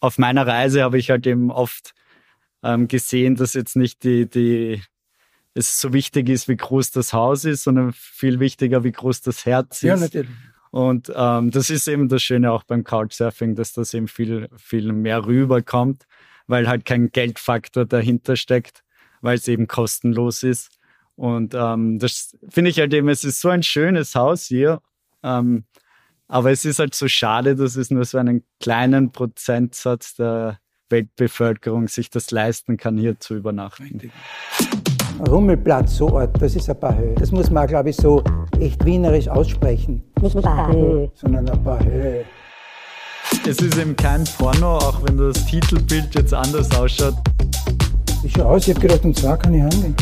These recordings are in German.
auf meiner Reise habe ich halt eben oft ähm, gesehen, dass jetzt nicht die, die, es so wichtig ist, wie groß das Haus ist, sondern viel wichtiger, wie groß das Herz ist. Ja, natürlich. Und ähm, das ist eben das Schöne auch beim Couchsurfing, dass das eben viel, viel mehr rüberkommt, weil halt kein Geldfaktor dahinter steckt, weil es eben kostenlos ist. Und ähm, das finde ich halt eben, es ist so ein schönes Haus hier. Ähm, aber es ist halt so schade, dass es nur so einen kleinen Prozentsatz der Weltbevölkerung sich das leisten kann, hier zu übernachten. Rummelplatz, so Ort, das ist ein Bahö. Das muss man, glaube ich, so echt wienerisch aussprechen. Nicht Bahö, sondern ein Bahö. Es ist eben kein Porno, auch wenn das Titelbild jetzt anders ausschaut. Ich schaue aus, ich habe gedacht, um zwei kann ich handeln.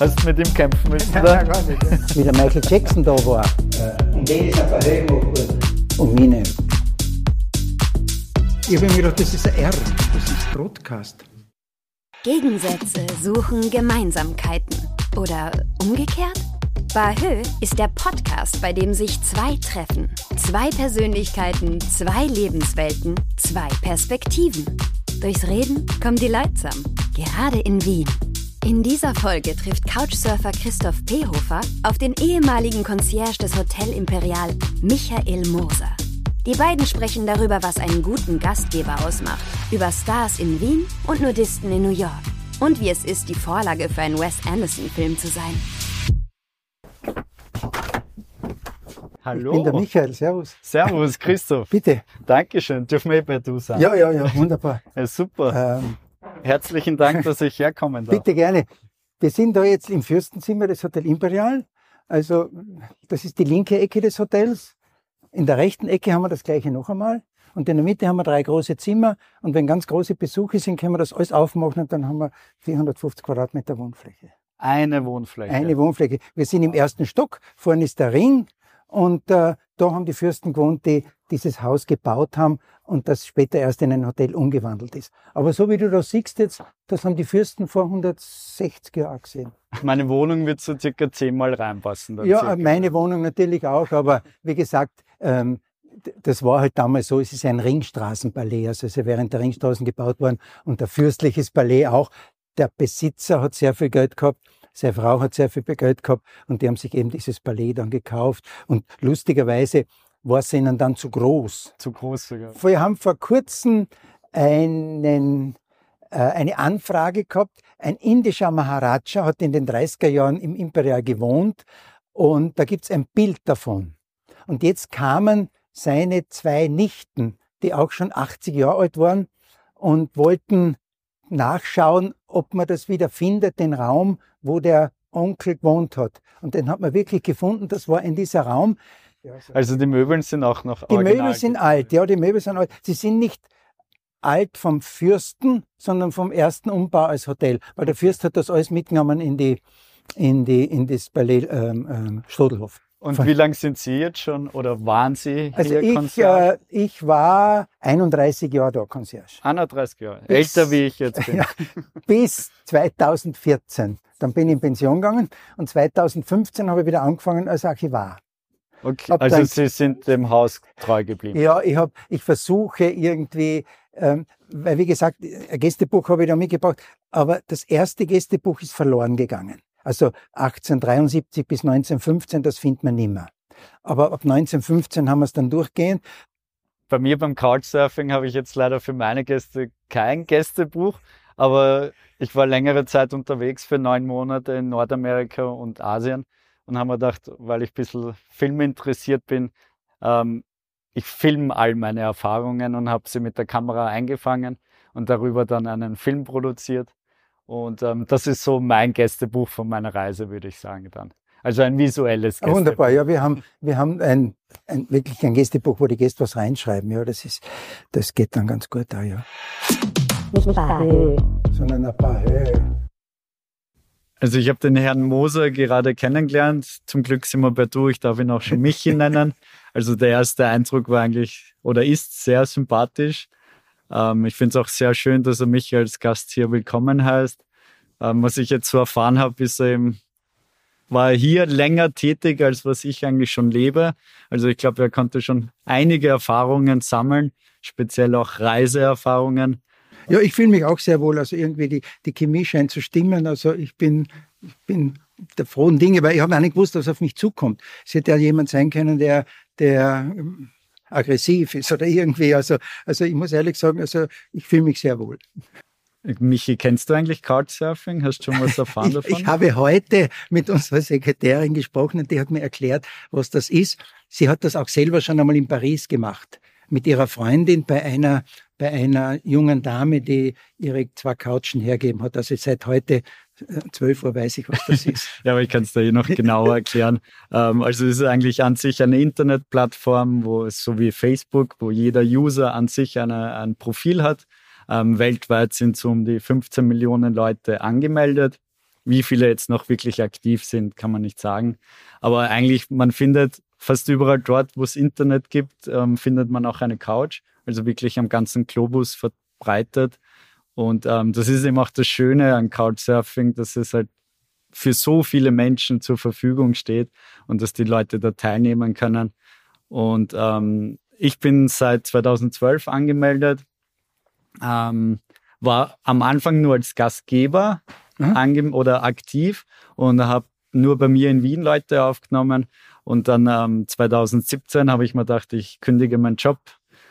Hast du mit ihm kämpfen müssen? Oder? gar nicht. Ja. Wie der Michael Jackson da war. Und den ist ein Bahö gemacht worden. Und meine. Ich habe mir gedacht, das ist ein R. Das ist Broadcast. Gegensätze suchen Gemeinsamkeiten. Oder umgekehrt? Bahö ist der Podcast, bei dem sich zwei treffen. Zwei Persönlichkeiten, zwei Lebenswelten, zwei Perspektiven. Durchs Reden kommen die Leute zusammen. Gerade in Wien. In dieser Folge trifft Couchsurfer Christoph Pehofer auf den ehemaligen Concierge des Hotel Imperial, Michael Moser. Die beiden sprechen darüber, was einen guten Gastgeber ausmacht, über Stars in Wien und Nudisten in New York und wie es ist, die Vorlage für einen Wes Anderson-Film zu sein. Hallo. Ich bin der Michael, servus. Servus, Christoph. Bitte. Dankeschön. Dürfen wir eh bei du sein? Ja, ja, ja, wunderbar. ja super. Ähm, Herzlichen Dank, dass ich herkommen darf. bitte gerne. Wir sind da jetzt im Fürstenzimmer des Hotel Imperial. Also, das ist die linke Ecke des Hotels. In der rechten Ecke haben wir das gleiche noch einmal. Und in der Mitte haben wir drei große Zimmer. Und wenn ganz große Besuche sind, können wir das alles aufmachen und dann haben wir 450 Quadratmeter Wohnfläche. Eine Wohnfläche. Eine Wohnfläche. Wir sind im ersten Stock. Vorne ist der Ring. Und äh, da haben die Fürsten gewohnt, die dieses Haus gebaut haben und das später erst in ein Hotel umgewandelt ist. Aber so wie du das siehst jetzt, das haben die Fürsten vor 160 Jahren gesehen. Meine Wohnung wird so circa zehnmal reinpassen. Ja, circa. meine Wohnung natürlich auch, aber wie gesagt, ähm, das war halt damals so, es ist ein Ringstraßenballet, also es ist während der Ringstraßen gebaut worden und der fürstliches Ballet auch. Der Besitzer hat sehr viel Geld gehabt, seine Frau hat sehr viel Geld gehabt und die haben sich eben dieses Ballet dann gekauft und lustigerweise war es ihnen dann zu groß. Zu groß sogar. Wir haben vor kurzem einen, äh, eine Anfrage gehabt. Ein indischer Maharaja hat in den 30er Jahren im Imperial gewohnt und da gibt's ein Bild davon. Und jetzt kamen seine zwei Nichten, die auch schon 80 Jahre alt waren und wollten nachschauen, ob man das wieder findet, den Raum, wo der Onkel gewohnt hat. Und den hat man wirklich gefunden. Das war in dieser Raum. Also die Möbeln sind auch noch Die original Möbel sind alt, ja, die Möbel sind alt. Sie sind nicht alt vom Fürsten, sondern vom ersten Umbau als Hotel, weil der Fürst hat das alles mitgenommen in die in die in das Ballett ähm, ähm, Stodelhof. Und wie lange sind Sie jetzt schon oder waren Sie Also hier ich, Concierge? äh, ich war 31 Jahre da Concierge 31 Jahre. bis- Älter wie ich jetzt bin. Ja. bis 2014. Dann bin ich in Pension gegangen und 2015 habe ich wieder angefangen als Archivar. Okay. Also Sie sind dem Haus treu geblieben. Ja, ich hab, ich versuche irgendwie, ähm, weil wie gesagt, ein Gästebuch habe ich da mitgebracht, aber das erste Gästebuch ist verloren gegangen. Also 1873 bis 1915, das findet man nimmer. Aber ab 1915 haben wir es dann durchgehend. Bei mir beim Couchsurfing habe ich jetzt leider für meine Gäste kein Gästebuch, aber ich war längere Zeit unterwegs für neun Monate in Nordamerika und Asien und habe mir gedacht, weil ich ein bisschen Film interessiert bin, ähm, ich filme all meine Erfahrungen und habe sie mit der Kamera eingefangen und darüber dann einen Film produziert. Und ähm, das ist so mein Gästebuch von meiner Reise, würde ich sagen dann. Also ein visuelles Gästebuch. Wunderbar, ja, wir haben, wir haben ein, ein, wirklich ein Gästebuch, wo die Gäste was reinschreiben. Ja, das ist, das geht dann ganz gut da, ja. Nicht Bahö, Sondern ein paar Höhe. Also ich habe den Herrn Moser gerade kennengelernt. Zum Glück sind wir bei Du. Ich darf ihn auch schon Michi nennen. Also der erste Eindruck war eigentlich oder ist sehr sympathisch. Ähm, ich finde es auch sehr schön, dass er mich als Gast hier willkommen heißt. Ähm, was ich jetzt so erfahren habe, ist er eben, war er hier länger tätig, als was ich eigentlich schon lebe. Also ich glaube, er konnte schon einige Erfahrungen sammeln, speziell auch Reiseerfahrungen? Ja, ich fühle mich auch sehr wohl. Also irgendwie die, die Chemie scheint zu stimmen. Also ich bin, ich bin der frohen Dinge, weil ich habe auch nicht gewusst, was auf mich zukommt. Es hätte ja jemand sein können, der, der ähm, aggressiv ist oder irgendwie. Also, also ich muss ehrlich sagen, also ich fühle mich sehr wohl. Michi, kennst du eigentlich Couchsurfing? Hast du schon was erfahren davon? ich, ich habe heute mit unserer Sekretärin gesprochen und die hat mir erklärt, was das ist. Sie hat das auch selber schon einmal in Paris gemacht. Mit ihrer Freundin bei einer, bei einer jungen Dame, die ihre zwei Couchen hergeben hat. Also seit heute 12 Uhr weiß ich, was das ist. ja, aber ich kann es dir eh noch genauer erklären. Ähm, also es ist eigentlich an sich eine Internetplattform, wo es so wie Facebook, wo jeder User an sich eine, ein Profil hat. Ähm, weltweit sind so um die 15 Millionen Leute angemeldet. Wie viele jetzt noch wirklich aktiv sind, kann man nicht sagen. Aber eigentlich, man findet fast überall dort, wo es Internet gibt, ähm, findet man auch eine Couch. Also wirklich am ganzen Globus verbreitet. Und ähm, das ist eben auch das Schöne an Couchsurfing, dass es halt für so viele Menschen zur Verfügung steht und dass die Leute da teilnehmen können. Und ähm, ich bin seit 2012 angemeldet, ähm, war am Anfang nur als Gastgeber mhm. oder aktiv und habe nur bei mir in Wien Leute aufgenommen. Und dann ähm, 2017 habe ich mir gedacht, ich kündige meinen Job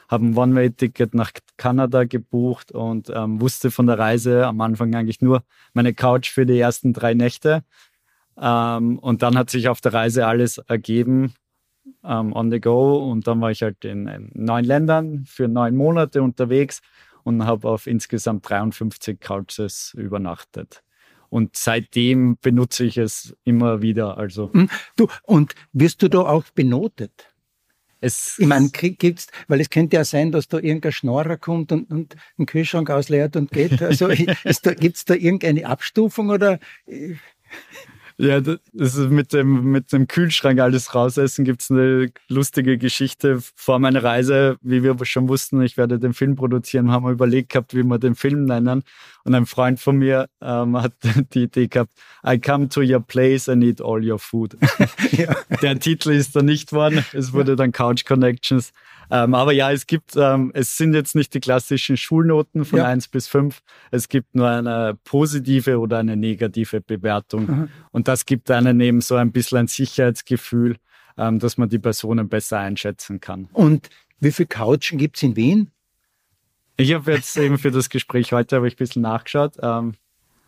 habe ein One-Way-Ticket nach Kanada gebucht und ähm, wusste von der Reise am Anfang eigentlich nur meine Couch für die ersten drei Nächte. Ähm, und dann hat sich auf der Reise alles ergeben ähm, on the go. Und dann war ich halt in, in neun Ländern für neun Monate unterwegs und habe auf insgesamt 53 Couches übernachtet. Und seitdem benutze ich es immer wieder. Also hm, du und wirst du da auch benotet? Es ich meine, gibt's, weil es könnte ja sein, dass da irgendein Schnorrer kommt und, und einen Kühlschrank ausleert und geht. Also da, gibt es da irgendeine Abstufung oder? Ja, das ist mit dem, mit dem Kühlschrank alles rausessen gibt es eine lustige Geschichte. Vor meiner Reise, wie wir schon wussten, ich werde den Film produzieren, haben wir überlegt gehabt, wie wir den Film nennen. Und ein Freund von mir ähm, hat die Idee gehabt, I come to your place and eat all your food. ja. Der Titel ist dann nicht worden. Es wurde dann Couch Connections. Ähm, aber ja, es gibt, ähm, es sind jetzt nicht die klassischen Schulnoten von ja. 1 bis 5. Es gibt nur eine positive oder eine negative Bewertung. Mhm. Und das gibt einem eben so ein bisschen ein Sicherheitsgefühl, ähm, dass man die Personen besser einschätzen kann. Und wie viele Couchen gibt es in Wien? Ich habe jetzt eben für das Gespräch heute habe ich ein bisschen nachgeschaut. Ähm,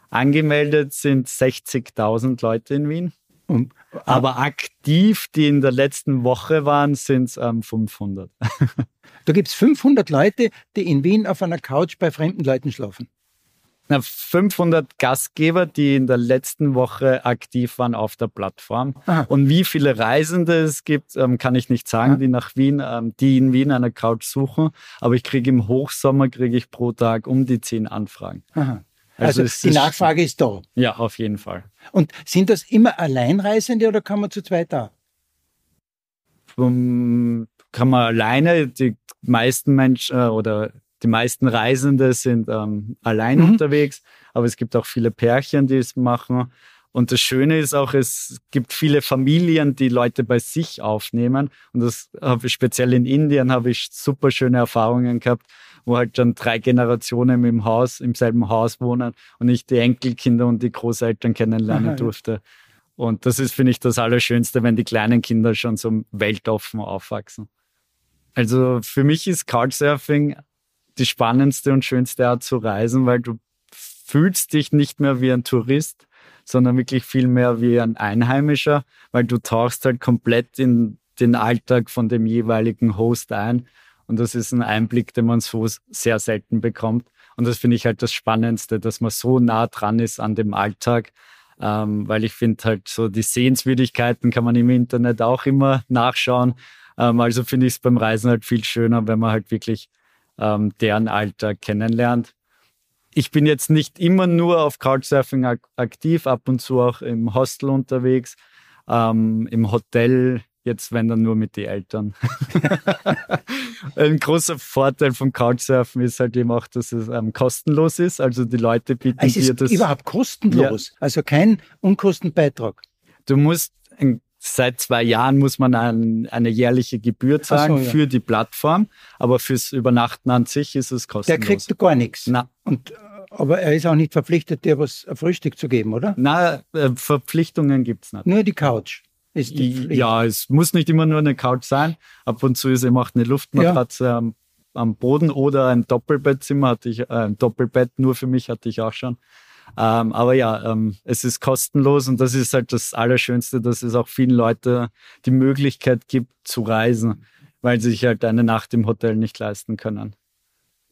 angemeldet sind 60.000 Leute in Wien. Und, aber aktiv, die in der letzten Woche waren, sind es ähm, 500. da gibt es 500 Leute, die in Wien auf einer Couch bei fremden Leuten schlafen. Na, 500 Gastgeber, die in der letzten Woche aktiv waren auf der Plattform. Aha. Und wie viele Reisende es gibt, ähm, kann ich nicht sagen, Aha. die nach Wien, ähm, die in Wien eine Couch suchen. Aber ich kriege im Hochsommer kriege ich pro Tag um die zehn Anfragen. Aha. Also, also die Nachfrage ist da. Ja, auf jeden Fall. Und sind das immer Alleinreisende oder kann man zu zweit da? Um, kann man alleine, die meisten Menschen äh, oder die meisten Reisende sind ähm, allein mhm. unterwegs, aber es gibt auch viele Pärchen, die es machen. Und das Schöne ist auch, es gibt viele Familien, die Leute bei sich aufnehmen. Und das habe ich speziell in Indien habe ich super schöne Erfahrungen gehabt, wo halt dann drei Generationen im Haus, im selben Haus wohnen und ich die Enkelkinder und die Großeltern kennenlernen durfte. Und das ist, finde ich, das Allerschönste, wenn die kleinen Kinder schon so weltoffen aufwachsen. Also für mich ist Couchsurfing die spannendste und schönste Art zu reisen, weil du fühlst dich nicht mehr wie ein Tourist, sondern wirklich viel mehr wie ein Einheimischer, weil du tauchst halt komplett in den Alltag von dem jeweiligen Host ein. Und das ist ein Einblick, den man so sehr selten bekommt. Und das finde ich halt das Spannendste, dass man so nah dran ist an dem Alltag. Ähm, weil ich finde halt so die Sehenswürdigkeiten kann man im Internet auch immer nachschauen. Ähm, also finde ich es beim Reisen halt viel schöner, wenn man halt wirklich ähm, deren Alltag kennenlernt. Ich bin jetzt nicht immer nur auf Couchsurfing ak aktiv, ab und zu auch im Hostel unterwegs, ähm, im Hotel, jetzt wenn dann nur mit den Eltern. Ein großer Vorteil vom Couchsurfen ist halt eben auch, dass es ähm, kostenlos ist. Also die Leute bieten es dir das. Überhaupt kostenlos, ja. also kein Unkostenbeitrag. Du musst ein seit zwei Jahren muss man ein, eine jährliche Gebühr zahlen so, ja. für die Plattform, aber fürs Übernachten an sich ist es kostenlos. Der kriegt gar nichts. Na. Und, aber er ist auch nicht verpflichtet, dir was Frühstück zu geben, oder? Na, äh, Verpflichtungen gibt es nicht. Nur die Couch. Ist ja, es muss nicht immer nur eine Couch sein. Ab und zu ist eben auch eine Luftmatratze ja. am, am, Boden oder ein Doppelbettzimmer hatte ich, äh, ein Doppelbett nur für mich hatte ich auch schon. Ähm, aber ja, ähm, es ist kostenlos und das ist halt das Allerschönste, dass es auch vielen Leuten die Möglichkeit gibt zu reisen, weil sie sich halt eine Nacht im Hotel nicht leisten können.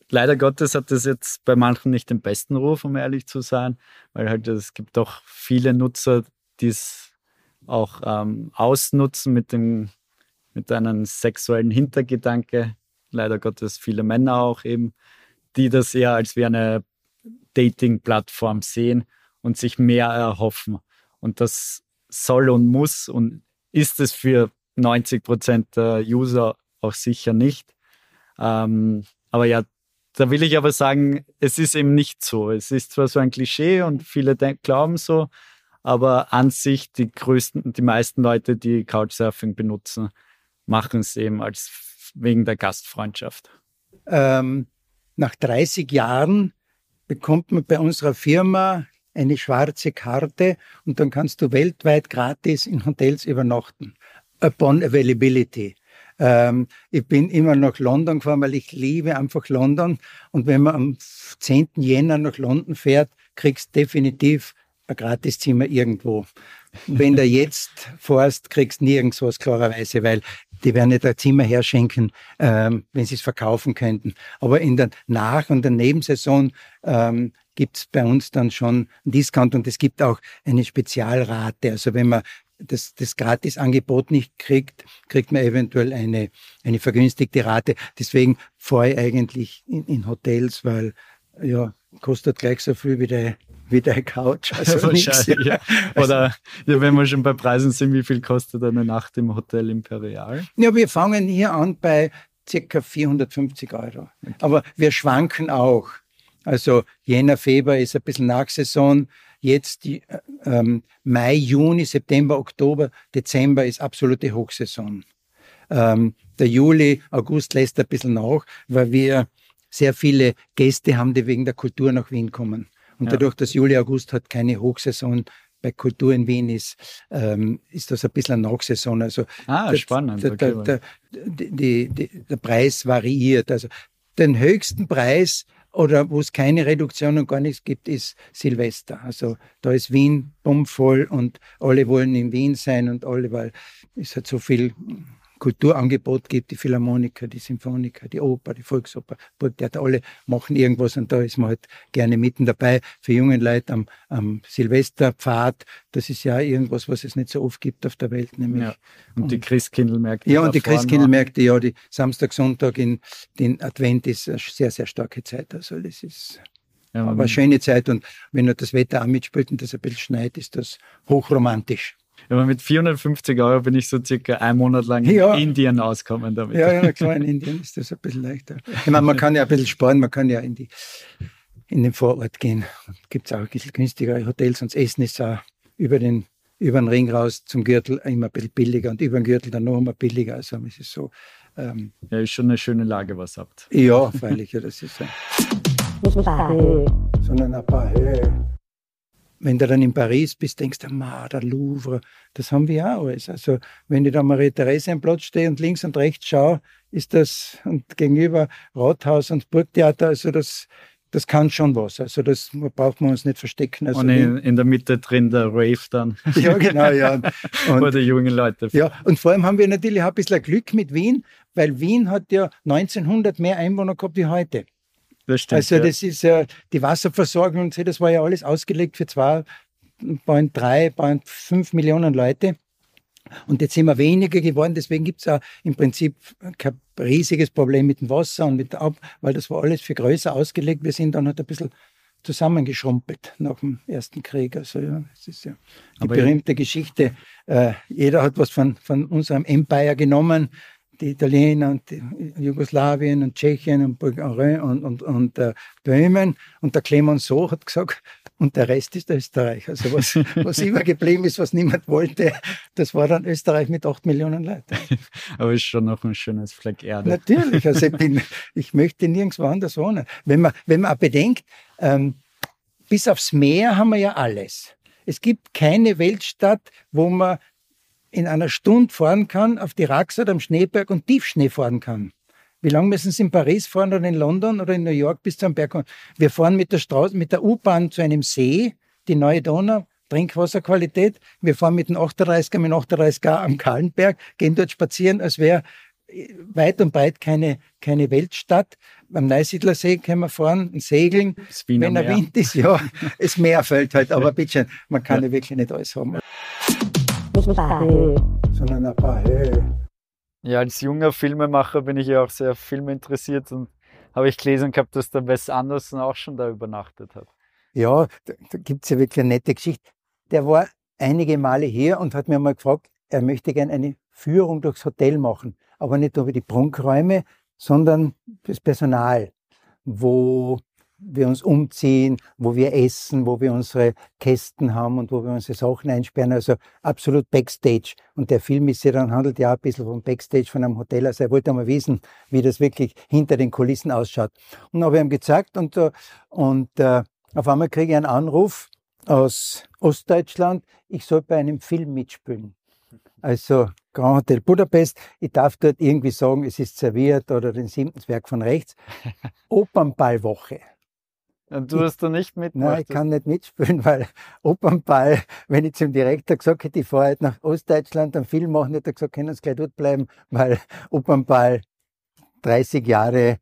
Leider Gottes hat das jetzt bei manchen nicht den besten Ruf, um ehrlich zu sein, weil halt es gibt doch viele Nutzer, die es auch ähm, ausnutzen mit dem mit einem sexuellen Hintergedanke. Leider Gottes viele Männer auch eben, die das eher als wie eine Dating-Plattform sehen und sich mehr erhoffen. Und das soll und muss und ist es für 90 Prozent der User auch sicher nicht. Ähm, aber ja, da will ich aber sagen, es ist eben nicht so. Es ist zwar so ein Klischee und viele glauben so, aber an sich die größten, die meisten Leute, die Couchsurfing benutzen, machen es eben als wegen der Gastfreundschaft. Ähm, nach 30 Jahren bekommt man bei unserer Firma eine schwarze Karte und dann kannst du weltweit gratis in Hotels übernachten. Upon Availability. Ähm, ich bin immer nach London gefahren, weil ich liebe einfach London. Und wenn man am 10. Jänner nach London fährt, kriegst definitiv ein Gratiszimmer irgendwo. Wenn du jetzt fährst, kriegst nirgends was klarerweise, weil die werden nicht ein Zimmer herschenken, ähm, wenn sie es verkaufen könnten. Aber in der Nach- und der Nebensaison ähm, gibt es bei uns dann schon einen Discount und es gibt auch eine Spezialrate. Also wenn man das, das Gratisangebot nicht kriegt, kriegt man eventuell eine, eine vergünstigte Rate. Deswegen fahre ich eigentlich in, in Hotels, weil ja, kostet gleich so viel wie der wie der Couch. Also Wahrscheinlich, ja. Oder ja, wenn wir schon bei Preisen sind, wie viel kostet eine Nacht im Hotel Imperial? Ja, wir fangen hier an bei circa 450 Euro. Aber wir schwanken auch. Also Jänner, Februar ist ein bisschen Nachsaison. Jetzt die, äh, ähm, Mai, Juni, September, Oktober, Dezember ist absolute Hochsaison. Ähm, der Juli, August lässt ein bisschen nach, weil wir sehr viele Gäste haben, die wegen der Kultur nach Wien kommen. Und dadurch, dass Juli, August hat keine Hochsaison bei Kultur in Wien ist, ähm, ist das ein bisschen eine Nachsaison. Also ah, der, spannend. Der, der, der, die, der Preis variiert. Also den höchsten Preis oder wo es keine Reduktion und gar nichts gibt, ist Silvester. Also da ist Wien bummvoll und alle wollen in Wien sein und alle, weil es hat so viel Kulturangebot gibt, die Philharmoniker, die Symphoniker, die Oper, die Volksoper, Burgtheater, alle machen irgendwas und da ist man halt gerne mitten dabei. Für junge Leute am, am Silvesterpfad, das ist ja irgendwas, was es nicht so oft gibt auf der Welt. Nämlich. Ja. Und, und die Christkindlmärkte. Ja, und die Christkindlmärkte, ja, die Samstag, Sonntag in den Advent ist eine sehr, sehr starke Zeit. Also das ist ja, aber eine schöne Zeit und wenn nur das Wetter auch mitspielt und das ein bisschen schneit, ist das hochromantisch. Aber mit 450 Euro bin ich so circa einen Monat lang ja. in Indien auskommen damit. Ja, ja, klar, in Indien ist das ein bisschen leichter. Ich meine, man kann ja ein bisschen sparen, man kann ja in, die, in den Vorort gehen. Gibt es auch ein bisschen günstigere Hotels und das Essen ist auch über den, über den Ring raus zum Gürtel immer ein bisschen billiger und über den Gürtel dann noch einmal billiger. Also es ist so. Ähm, ja, ist schon eine schöne Lage, was habt. Ja, freilich, ja, das ist so. Nicht ein paar Höhe, sondern ein paar Höhe wenn du dann in Paris bist, denkst du, ma, der Louvre, das haben wir auch alles. Also, wenn ich da Marie-Therese am Platz stehe und links und rechts schaue, ist das, und gegenüber Rathaus und Burgtheater, also das, das kann schon was. Also das braucht man uns nicht verstecken. Also und in, in, der Mitte drin der Rave dann. Ja, genau, ja. Und, Wo die jungen Leute. Ja, und vor allem haben wir natürlich auch ein bisschen Glück mit Wien, weil Wien hat ja 1900 mehr Einwohner gehabt wie heute. Das stimmt, also das ja. ist ja die Wasserversorgung und so, das war ja alles ausgelegt für zwei, bald drei, bald fünf Millionen Leute. Und jetzt sind wir weniger geworden, deswegen gibt es auch im Prinzip kein riesiges Problem mit dem Wasser und mit der Ab, weil das war alles viel größer ausgelegt. Wir sind dann halt ein bisschen zusammengeschrumpelt nach dem Ersten Krieg. Also ja, es ist ja die Aber berühmte. Geschichte. Äh, jeder hat was von, von unserem Empire genommen die Italiener und die Jugoslawien und Tschechien und und, und, und äh, Böhmen. Und der Clemenceau hat gesagt, und der Rest ist Österreich. Also was, was immer geblieben ist, was niemand wollte, das war dann Österreich mit acht Millionen Leuten. Aber ist schon noch ein schönes Fleck Erde. Natürlich, also ich, bin, ich möchte nirgendwo anders wohnen. Wenn man, wenn man auch bedenkt, ähm, bis aufs Meer haben wir ja alles. Es gibt keine Weltstadt, wo man in einer Stunde fahren kann, auf die Raxat am Schneeberg und Tiefschnee fahren kann. Wie lange müssen Sie in Paris fahren oder in London oder in New York bis zum Berg? Wir fahren mit der Straße, mit der U-Bahn zu einem See, die neue Donau, Trinkwasserqualität. Wir fahren mit dem 38er, mit dem 38er am Kahlenberg, gehen dort spazieren, als wäre weit und breit keine, keine Weltstadt. Am Neusiedlersee können wir fahren, segeln. Wenn er Meer. Wind ist, ja, das Meer fällt halt, aber bitte, man kann ja. ja wirklich nicht alles haben. Nicht ein paar Höhe, sondern ein paar Höhe. Ja, als junger Filmemacher bin ich ja auch sehr filminteressiert und habe ich gelesen gehabt, dass der Wes Anderson auch schon da übernachtet hat. Ja, da, da gibt es ja wirklich eine nette Geschichte. Der war einige Male hier und hat mir mal gefragt, er möchte gerne eine Führung durchs Hotel machen, aber nicht über die Prunkräume, sondern das Personal, wo wir uns umziehen, wo wir essen, wo wir unsere Kästen haben und wo wir unsere Sachen einsperren. Also absolut Backstage. Und der Film ist ja dann handelt ja ein bisschen vom Backstage von einem Hotel. Also er wollte einmal wissen, wie das wirklich hinter den Kulissen ausschaut. Und habe ich ihm gezeigt und, äh, und äh, auf einmal kriege ich einen Anruf aus Ostdeutschland, ich soll bei einem Film mitspielen. Also Grand Hotel Budapest. Ich darf dort irgendwie sagen, es ist serviert oder den siebten Werk von rechts. Opernballwoche. Und du hast da nicht mitgemacht? Nein, ich kann nicht mitspielen, weil Opernball, wenn ich zum Direktor gesagt hätte, ich fahre halt nach Ostdeutschland einen Film machen, hätte er gesagt, können Sie gleich dort bleiben, weil Opernball 30 Jahre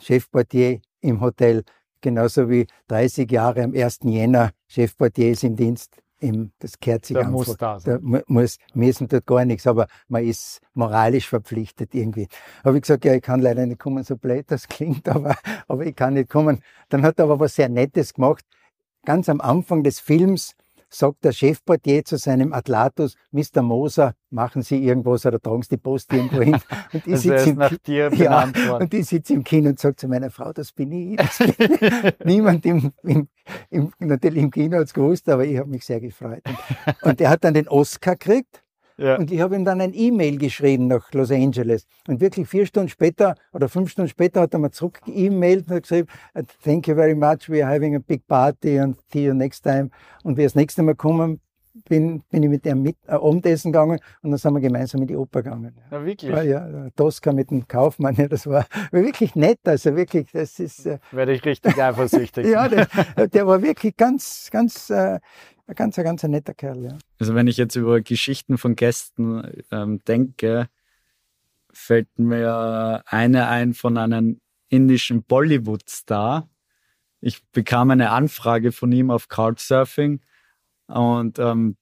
Chefportier im Hotel, genauso wie 30 Jahre am 1. Jänner Chefportier ist im Dienst im, das gehört sich da einfach. Muss da sein. Da muss, müssen dort gar nichts, aber man ist moralisch verpflichtet irgendwie. Habe ich gesagt, ja, ich kann leider nicht kommen, so blöd das klingt, aber, aber ich kann nicht kommen. Dann hat er aber was sehr Nettes gemacht. Ganz am Anfang des Films sagt der Chefportier zu seinem Atlatus, Mr. Moser, machen Sie irgendwas oder tragen Sie die Post irgendwo hin. Und ich also sitze im, ja, sitze im Kino und sage zu meiner Frau, das bin ich. Das bin. Niemand im, im, im, natürlich im Kino hat es gewusst, aber ich habe mich sehr gefreut. Und, und er hat dann den Oscar gekriegt ja. Und ich habe ihm dann ein E-Mail geschrieben nach Los Angeles. Und wirklich vier Stunden später oder fünf Stunden später hat er mir zurück e-mailt und geschrieben, thank you very much, we are having a big party and see you next time. Und wie das nächste Mal kommen, bin, bin ich mit ihm mit äh, Abendessen gegangen und dann sind wir gemeinsam in die Oper gegangen. Ja, wirklich? Ja, ja, Tosca mit dem Kaufmann, ja, das war, war wirklich nett, also wirklich, das ist... Äh, Werde ich richtig eifersüchtig. ja, der, der war wirklich ganz, ganz äh, ein ganz, ganz ein netter Kerl, ja. Also wenn ich jetzt über Geschichten von Gästen ähm, denke, fällt mir eine ein von einem indischen Bollywood-Star. Ich bekam eine Anfrage von ihm auf Couchsurfing und ähm,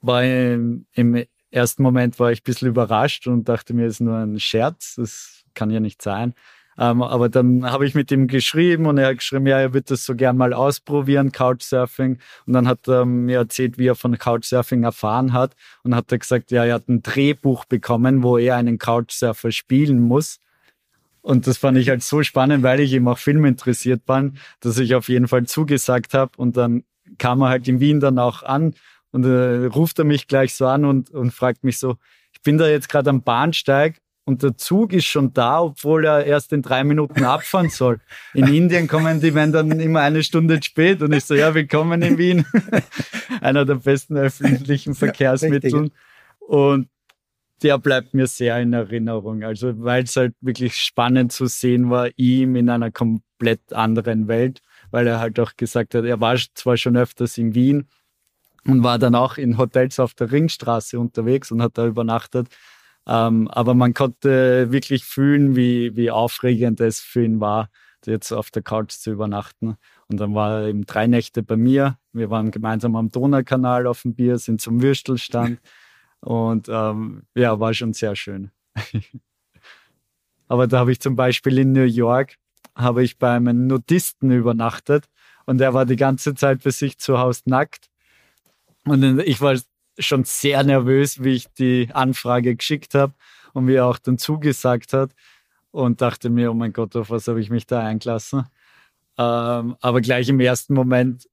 war im, im ersten Moment war ich ein bisschen überrascht und dachte mir, es ist nur ein Scherz, das kann ja nicht sein. Ähm, aber dann habe ich mit ihm geschrieben und er hat geschrieben, ja, er wird das so gern mal ausprobieren, Couchsurfing. Und dann hat er mir erzählt, wie er von Couchsurfing erfahren hat. Und hat er gesagt, ja, er hat ein Drehbuch bekommen, wo er einen Couchsurfer spielen muss. Und das fand ich halt so spannend, weil ich eben auch Film interessiert bin, dass ich auf jeden Fall zugesagt habe. Und dann kam er halt in Wien dann auch an und äh, ruft er mich gleich so an und, und fragt mich so, ich bin da jetzt gerade am Bahnsteig und der Zug ist schon da, obwohl er erst in drei Minuten abfahren soll. In Indien kommen die wenn dann immer eine Stunde spät und ich so, ja, willkommen in Wien. Einer der besten öffentlichen Verkehrsmittel. und der bleibt mir sehr in Erinnerung. Also, weil es halt wirklich spannend zu sehen war, ihm in einer komplett anderen Welt, weil er halt auch gesagt hat, er war zwar schon öfters in Wien und war dann auch in Hotels auf der Ringstraße unterwegs und hat da übernachtet ähm, aber man konnte wirklich fühlen, wie, wie aufregend es für ihn war, jetzt auf der Couch zu übernachten. Und dann war er eben drei Nächte bei mir. Wir waren gemeinsam am Donaukanal auf dem Bier, sind zum Würstelstand. Und ähm, ja, war schon sehr schön. Aber da habe ich zum Beispiel in New York, habe ich bei einem Nudisten übernachtet und er war die ganze Zeit für sich zu Hause nackt. Und ich war schon sehr nervös, wie ich die Anfrage geschickt habe und wie er auch dann zugesagt hat und dachte mir, oh mein Gott, auf was habe ich mich da eingelassen? Ähm, aber gleich im ersten Moment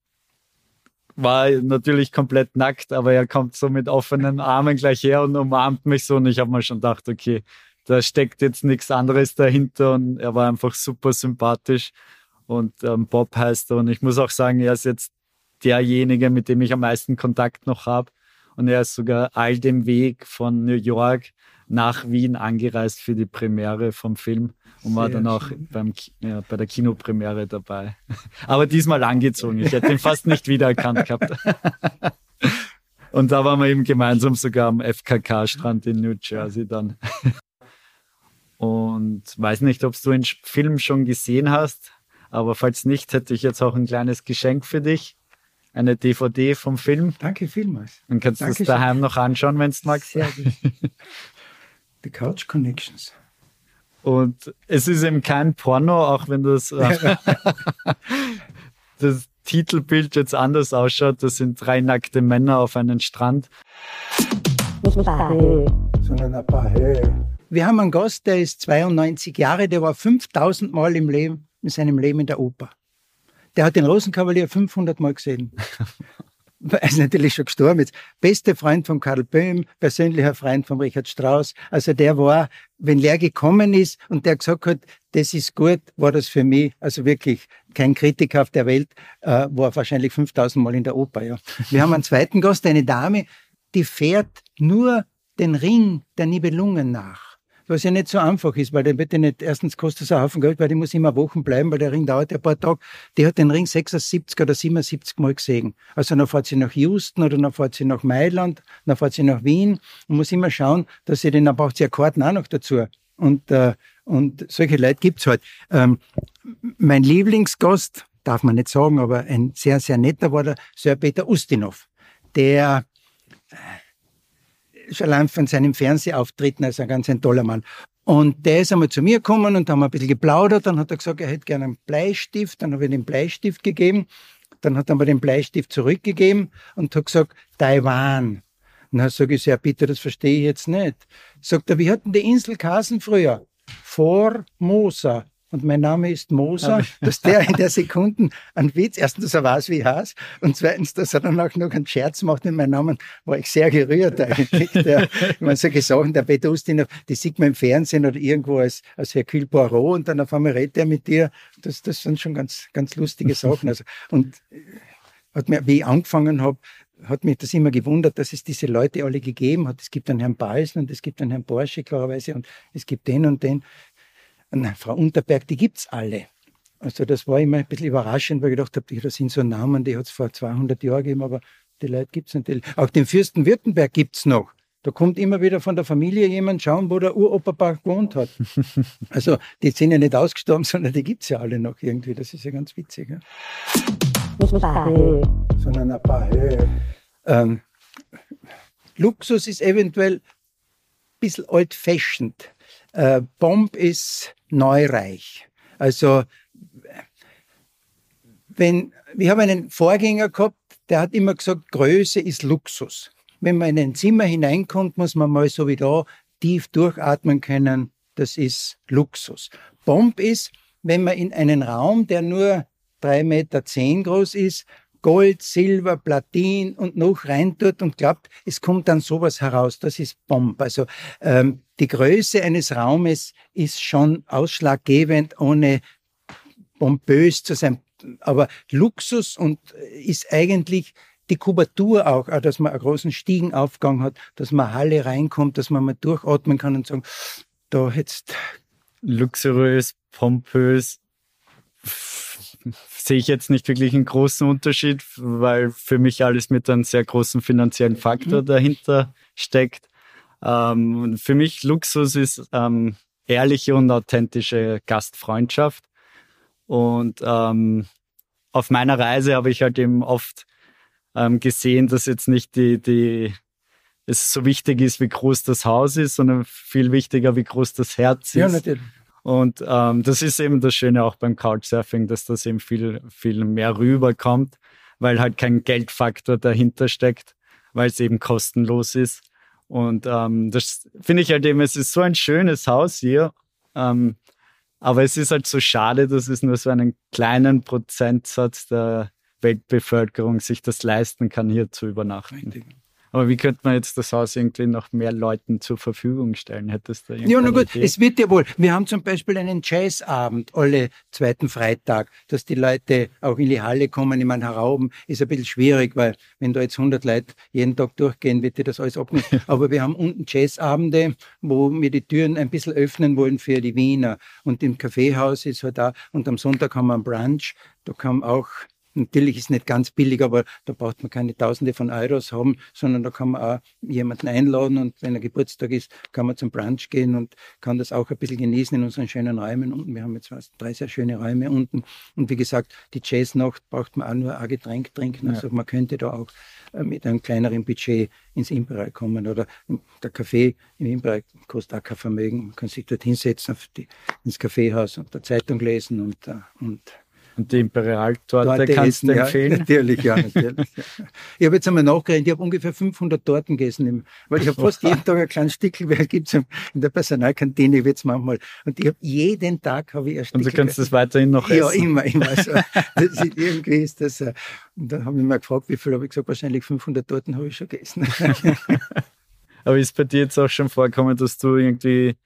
war natürlich komplett nackt, aber er kommt so mit offenen Armen gleich her und umarmt mich so und ich habe mir schon gedacht, okay, da steckt jetzt nichts anderes dahinter und er war einfach super sympathisch und ähm, Bob heißt er und ich muss auch sagen, er ist jetzt derjenige, mit dem ich am meisten Kontakt noch habe und er ist sogar all dem Weg von New York nach Wien angereist für die Premiere vom Film und war dann auch beim, ja, bei der Kinopremiere dabei. Aber diesmal angezogen. Ich hätte ihn fast nicht wiedererkannt gehabt. Und da waren wir eben gemeinsam sogar am FKK-Strand in New Jersey dann. Und weiß nicht, ob du den Film schon gesehen hast, aber falls nicht, hätte ich jetzt auch ein kleines Geschenk für dich. Eine DVD vom Film. Danke vielmals. Dann kannst du es daheim noch anschauen, wenn du magst. Sehr gut. The Couch Connections. Und es ist eben kein Porno, auch wenn das, äh, das Titelbild jetzt anders ausschaut. Das sind drei nackte Männer auf einem Strand. Sondern ein paar Höhe. Wir haben einen Gast, der ist 92 Jahre, der war 5000 Mal im Leben, in seinem Leben in der Oper. Der hat den Rosenkavalier 500 Mal gesehen. er ist natürlich schon gestorben jetzt, beste Freund von Karl Böhm, persönlicher Freund von Richard Strauss. Also der war, wenn er gekommen ist und der gesagt hat, das ist gut, war das für mich, also wirklich kein Kritiker auf der Welt, äh, war wahrscheinlich 5000 Mal in der Oper, ja. Wir haben einen zweiten Gast, eine Dame, die fährt nur den Ring der Nibelungen nach was ja nicht so einfach ist, weil der wird ja nicht, erstens kostet es einen Haufen Geld, weil die muss immer Wochen bleiben, weil der Ring dauert ja ein paar Tage. Die hat den Ring 76 oder 77 Mal gesehen. Also dann fährt sie nach Houston oder dann fährt sie nach Mailand, dann fährt sie nach Wien und muss immer schauen, dass sie den, dann braucht sie ja Karten auch noch dazu. Und, äh, und solche Leute gibt's halt. Ähm, mein Lieblingsgast, darf man nicht sagen, aber ein sehr, sehr netter war der Sir Peter Ustinov, der schon allein von seinem Fernsehauftritten, also ein ganz ein toller Mann. Und der ist einmal zu mir gekommen und haben ein bisschen geplaudert. Dann hat er gesagt, er hätte gerne einen Bleistift. Dann habe ich ihm den Bleistift gegeben. Dann hat er mir den Bleistift zurückgegeben und hat gesagt, Taiwan. Na, sage ich, ja, bitte, das verstehe ich jetzt nicht. Sagt er, wie hatten die Insel Kasen früher? Vor Mosa und mein Name ist Moser, dass der in der Sekunden einen Witz, erstens, dass er weiß, wie ich heiße, und zweitens, dass er dann auch noch einen Scherz macht in meinem Namen, war ich sehr gerührt eigentlich. Der, ich meine, solche Sachen, der Peter Ustinov, die sieht man im Fernsehen oder irgendwo als, als Hercule Poirot und dann auf einmal redet er mit dir. Das, das sind schon ganz, ganz lustige Sachen. Also, und hat mir, wie ich angefangen habe, hat mich das immer gewundert, dass es diese Leute alle gegeben hat. Es gibt einen Herrn Balsen und es gibt einen Herrn Porsche, klarerweise, und es gibt den und den. Frau Unterberg, die gibt's alle. Also das war immer ein bisschen überraschend, weil ich gedacht habe, das sind so Namen, die hat es vor 200 Jahren gegeben, aber die Leute gibt's nicht. Auch den Fürsten Württemberg gibt's noch. Da kommt immer wieder von der Familie jemand schauen, wo der Uropa gewohnt hat. Also die sind ja nicht ausgestorben, sondern die gibt's ja alle noch irgendwie. Das ist ja ganz witzig. Ja? Nicht ein paar Höhe. Sondern ein paar Höhe. Ähm, Luxus ist eventuell ein bisschen old-fashioned. Äh, Bomb ist neureich. Also wenn, wir haben einen Vorgänger gehabt, der hat immer gesagt, Größe ist Luxus. Wenn man in ein Zimmer hineinkommt, muss man mal so wie da tief durchatmen können. Das ist Luxus. Bomb ist, wenn man in einen Raum, der nur drei Meter zehn groß ist, Gold, Silber, Platin und noch reintut und glaubt, es kommt dann sowas heraus. Das ist Bomb. Also ähm, die Größe eines Raumes ist schon ausschlaggebend, ohne pompös zu sein. Aber Luxus und äh, ist eigentlich die Kubatur auch, auch, dass man einen großen Stiegenaufgang hat, dass man Halle reinkommt, dass man mal durchatmen kann und sagen, da jetzt. Luxuriös, pompös, sehe ich jetzt nicht wirklich einen großen Unterschied, weil für mich alles mit einem sehr großen finanziellen Faktor mhm. dahinter steckt. Ähm, für mich Luxus ist ähm, ehrliche und authentische Gastfreundschaft. Und ähm, auf meiner Reise habe ich halt eben oft ähm, gesehen, dass jetzt nicht die, die, es so wichtig ist, wie groß das Haus ist, sondern viel wichtiger, wie groß das Herz ist. Ja, natürlich. Und ähm, das ist eben das Schöne auch beim Couchsurfing, dass das eben viel, viel mehr rüberkommt, weil halt kein Geldfaktor dahinter steckt, weil es eben kostenlos ist. Und ähm, das finde ich halt eben, es ist so ein schönes Haus hier. Ähm, aber es ist halt so schade, dass es nur so einen kleinen Prozentsatz der, Weltbevölkerung sich das leisten kann, hier zu übernachten. Aber wie könnte man jetzt das Haus irgendwie noch mehr Leuten zur Verfügung stellen? Hättest du Ja, na gut, Idee? es wird ja wohl. Wir haben zum Beispiel einen Jazzabend alle zweiten Freitag, dass die Leute auch in die Halle kommen. Ich meine, herauben ist ein bisschen schwierig, weil wenn da jetzt 100 Leute jeden Tag durchgehen, wird dir das alles abnehmen. Aber wir haben unten Jazzabende, wo wir die Türen ein bisschen öffnen wollen für die Wiener. Und im Kaffeehaus ist halt da, und am Sonntag haben wir einen Brunch. Da kann auch Natürlich ist es nicht ganz billig, aber da braucht man keine Tausende von Euros haben, sondern da kann man auch jemanden einladen und wenn er Geburtstag ist, kann man zum Brunch gehen und kann das auch ein bisschen genießen in unseren schönen Räumen unten. Wir haben jetzt drei sehr schöne Räume unten. Und wie gesagt, die Jazznacht braucht man auch nur ein Getränk trinken. Also man könnte da auch äh, mit einem kleineren Budget ins Imperial kommen oder der Kaffee im Imperial kostet auch kein Vermögen. Man kann sich dort hinsetzen die, ins Kaffeehaus und der Zeitung lesen und, äh, und und die Imperialtorte kannst du empfehlen? Ja, natürlich, ja, natürlich. ich habe jetzt einmal nachgerechnet, ich habe ungefähr 500 Torten gegessen, weil ich habe fast jeden Tag ein kleines Stickel, weil es in der Personalkantine wird's manchmal. Und ich habe jeden Tag habe ich ein Stickel. Und du kannst das weiterhin noch essen? Ja, immer, immer. So. Das ist, irgendwie ist das, äh, und dann habe ich mal gefragt, wie viel habe ich gesagt, wahrscheinlich 500 Torten habe ich schon gegessen. Aber ist bei dir jetzt auch schon vorgekommen, dass du irgendwie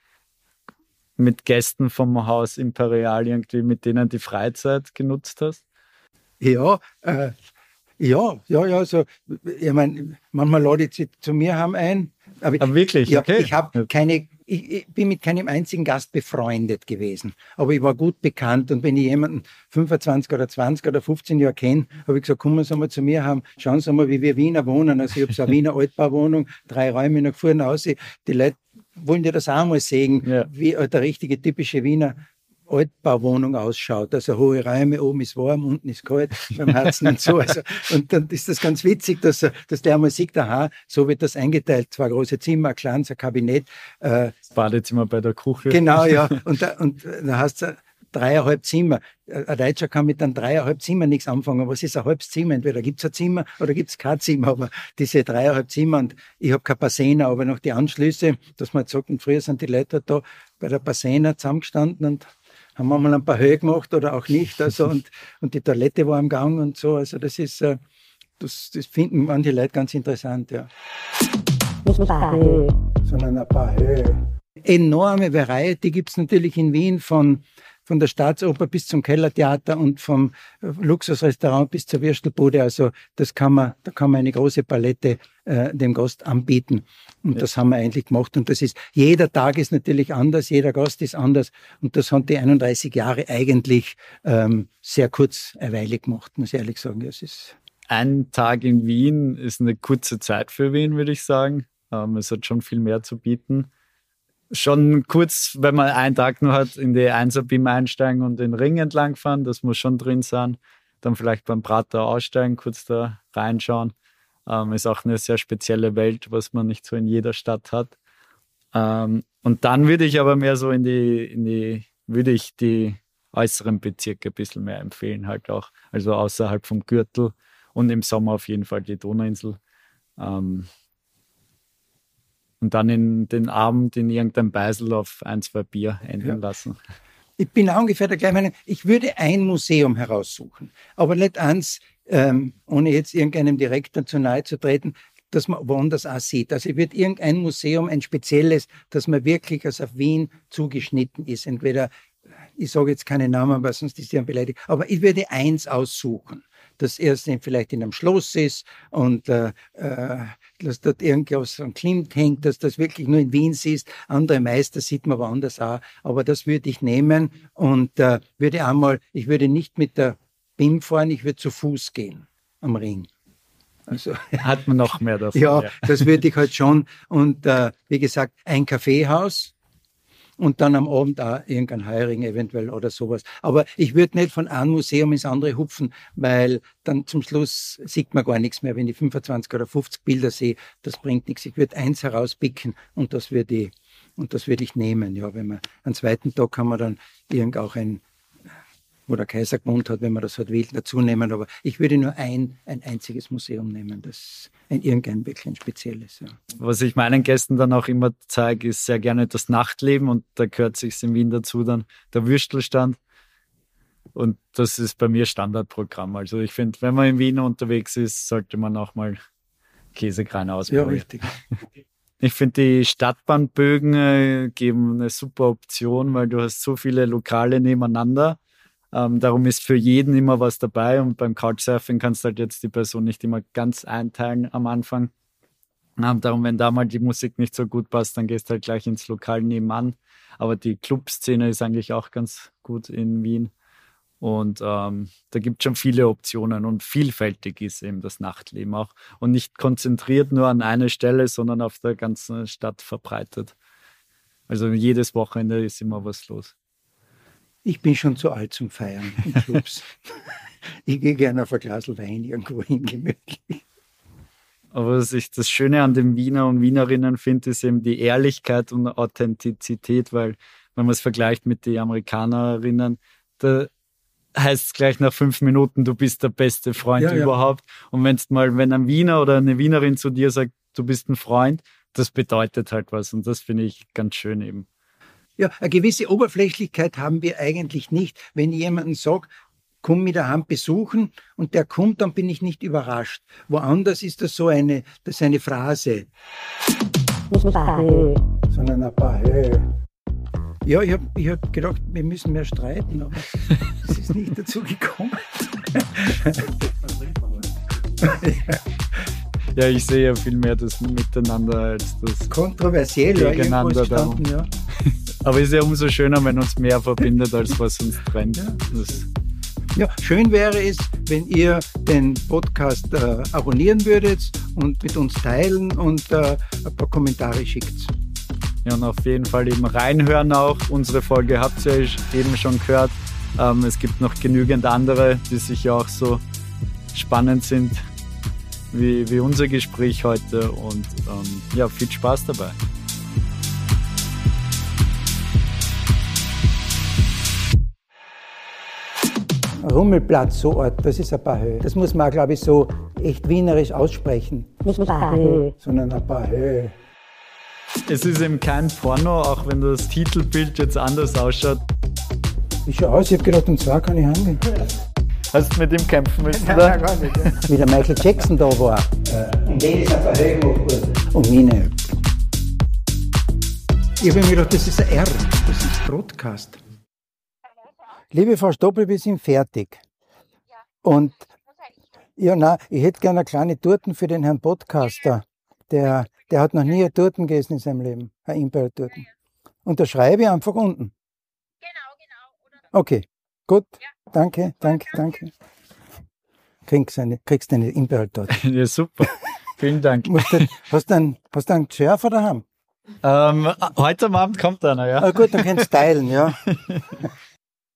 mit Gästen vom Haus Imperial irgendwie, mit denen die Freizeit genutzt hast? Ja, äh, ja, ja, ja, so, ich meine, manchmal lade ich sie zu mir haben ein. Aber, aber wirklich? Ja, okay. ich habe keine, ich, ich, bin mit keinem einzigen Gast befreundet gewesen. Aber ich war gut bekannt und wenn ich jemanden 25 oder 20 oder 15 Jahre kenne, habe ich gesagt, kommen Sie mal zu mir haben, schauen Sie mal, wie wir Wiener wohnen. Also ich habe so eine Wiener Altbauwohnung, drei Räume nach vorne aus. Die Leute wollen dir das auch mal sehen, ja. wie der richtige typische Wiener Altbauwohnung ausschaut. Also hohe Räume, oben ist warm, unten ist kalt, beim Herzen und so. Also, und dann ist das ganz witzig, dass, dass der einmal sieht, aha, so wird das eingeteilt. Zwei große Zimmer, ein kleines Kabinett. Äh, das Badezimmer bei der Küche. Genau, ja. Und da, und da hast du dreieinhalb Zimmer. Ein Deutscher kann mit einem dreieinhalb Zimmer nichts anfangen. Was ist ein halbes Zimmer? Entweder gibt es ein Zimmer oder gibt es kein Zimmer. Aber diese dreieinhalb Zimmer und ich habe kein Passena, aber noch die Anschlüsse, dass man sagt, und früher sind die Leute da bei der Passena zusammengestanden und haben wir mal ein paar Höhe gemacht oder auch nicht. Also und, und die Toilette war am Gang und so. Also das ist, äh, das, das finden manche Leute ganz interessant, ja. Nicht ein paar Höhe, sondern ein paar Höhe. Enorme Variety gibt es natürlich in Wien von von der Staatsoper bis zum Kellertheater und vom äh, Luxusrestaurant bis zur Würstelbude. Also das kann man, da kann man eine große Palette äh, dem Gast anbieten. Und ja. das haben wir eigentlich gemacht. Und das ist, jeder Tag ist natürlich anders, jeder Gast ist anders. Und das haben die 31 Jahre eigentlich ähm, sehr kurzweilig gemacht, muss ich ehrlich sagen. Es ist ein Tag in Wien ist eine kurze Zeit für Wien, würde ich sagen. Ähm, es hat schon viel mehr zu bieten schon kurz, wenn man einen Tag nur hat, in die 1 Beam einsteigen und den Ring entlang fahren. Das muss schon drin sein. Dann vielleicht beim Prater aussteigen, kurz da reinschauen. Ähm, ist auch eine sehr spezielle Welt, was man nicht so in jeder Stadt hat. Ähm, und dann würde ich aber mehr so in die, in die, würde ich die äußeren Bezirke ein bisschen mehr empfehlen, halt auch. Also außerhalb vom Gürtel und im Sommer auf jeden Fall die Donauinsel. Ähm, und dann in den Abend in irgendeinem Beisel auf ein, zwei Bier enden ja. lassen. Ich bin auch ungefähr der gleichen Meinung. Ich würde ein Museum heraussuchen, aber nicht eins, ähm, ohne jetzt irgendeinem Direktor zu nahe zu treten, dass man woanders auch sieht. Also ich würde irgendein Museum, ein spezielles, das man wirklich als auf Wien zugeschnitten ist. Entweder, ich sage jetzt keine Namen, weil sonst ist die beleidigt, aber ich würde eins aussuchen das erst vielleicht in einem Schloss ist und äh, äh, dass dort irgendwas am Klimt hängt, dass das wirklich nur in Wien ist. Andere Meister sieht man woanders auch. Aber das würde ich nehmen und äh, würde einmal, ich würde nicht mit der BIM fahren, ich würde zu Fuß gehen am Ring. Also, Hat man noch mehr davon. ja, ja, das würde ich halt schon. Und äh, wie gesagt, ein Kaffeehaus, und dann am Abend auch irgendein Heurigen eventuell oder sowas. Aber ich würde nicht von einem Museum ins andere hupfen, weil dann zum Schluss sieht man gar nichts mehr. Wenn ich 25 oder 50 Bilder sehe, das bringt nichts. Ich würde eins herauspicken und das würde ich, und das würde ich nehmen. Ja, wenn man, am zweiten Tag kann man dann irgend auch ein wo der Kaiser gewohnt hat, wenn man das halt will, dazu nehmen. Aber ich würde nur ein, ein einziges Museum nehmen, das ein irgendein wirklich ein spezielles. Ja. Was ich meinen Gästen dann auch immer zeige, ist sehr gerne das Nachtleben und da gehört sich in Wien dazu dann der Würstelstand. Und das ist bei mir Standardprogramm. Also ich finde, wenn man in Wien unterwegs ist, sollte man auch mal Käsekreine ausprobieren. Ja, richtig. Ich finde, die Stadtbahnbögen äh, geben eine super Option, weil du hast so viele Lokale nebeneinander. Ähm, darum ist für jeden immer was dabei und beim Couchsurfing kannst du halt jetzt die Person nicht immer ganz einteilen am Anfang. Ähm, darum, wenn da mal die Musik nicht so gut passt, dann gehst du halt gleich ins Lokal nebenan. Aber die Clubszene ist eigentlich auch ganz gut in Wien. Und ähm, da gibt es schon viele Optionen und vielfältig ist eben das Nachtleben auch. Und nicht konzentriert nur an einer Stelle, sondern auf der ganzen Stadt verbreitet. Also jedes Wochenende ist immer was los. Ich bin schon zu alt zum Feiern in Clubs. ich gehe gerne auf ein Glas Wein irgendwo hin, gemütlich. Aber was ich das Schöne an den Wiener und Wienerinnen finde, ist eben die Ehrlichkeit und Authentizität, weil wenn man es vergleicht mit den Amerikanerinnen, da heißt es gleich nach fünf Minuten, du bist der beste Freund Ja, ja. überhaupt. Und wenn mal, wenn ein Wiener oder eine Wienerin zu dir sagt, du bist ein Freund, das bedeutet halt was. Und das finde ich ganz schön eben. Ja, eine gewisse Oberflächlichkeit haben wir eigentlich nicht. Wenn ich jemanden sage, komm mich daheim besuchen und der kommt, dann bin ich nicht überrascht. Woanders ist das so eine, das ist eine Phrase, sondern ein paar Höhe. Ja, ich habe ich hab gedacht, wir müssen mehr streiten, aber es ist nicht dazu gekommen. Ja, ich sehe ja viel mehr das Miteinander als das. Kontroversiell, ja, irgendwo Gegeneinander ja. Aber es ist ja umso schöner, wenn uns mehr verbindet, als was uns trennt. Ja. Das, Ja, schön wäre es, wenn ihr den Podcast äh, abonnieren würdet und mit uns teilen und äh, ein paar Kommentare schickt. Ja, und auf jeden Fall eben reinhören auch. Unsere Folge habt ihr eben schon gehört. Ähm, es gibt noch genügend andere, die sicher auch so spannend sind wie, wie unser Gespräch heute. Und ähm, ja, viel Spaß dabei. Rummelplatz, so Ort, das ist ein paar Höhe. Das muss man, glaube ich, so echt wienerisch aussprechen, Nicht Bahö. sondern ein paar Höhe. Es ist eben kein Porno, auch wenn das Titelbild jetzt anders ausschaut. Ich schau aus, ich habe gedacht, um zwei kann ich handeln. Hast du mit ihm kämpfen müssen? oder? gar nicht. Wie der Michael Jackson da war. Und den ist ein paar Höhe gemacht worden. Und meine. Ich habe mir gedacht, das ist ein R, das ist Broadcast. Liebe Frau Stoppel, wir sind fertig. Und ja, na, ich hätte gerne eine kleine Torten für den Herrn Podcaster. Der, der hat noch nie eine Torten gegessen in seinem Leben, eine Imperial-Torten. Und da schreibe ich einfach unten. Genau, genau. Okay, gut. Danke, danke, danke. Kriegst eine, kriegst eine Imperial-Torten. Ja, super. Vielen Dank. Musst du- Hast du einen, hast du einen Schärfer daheim? Ähm, heute am Abend kommt einer, ja? Ah, gut, dann kannst du teilen, ja.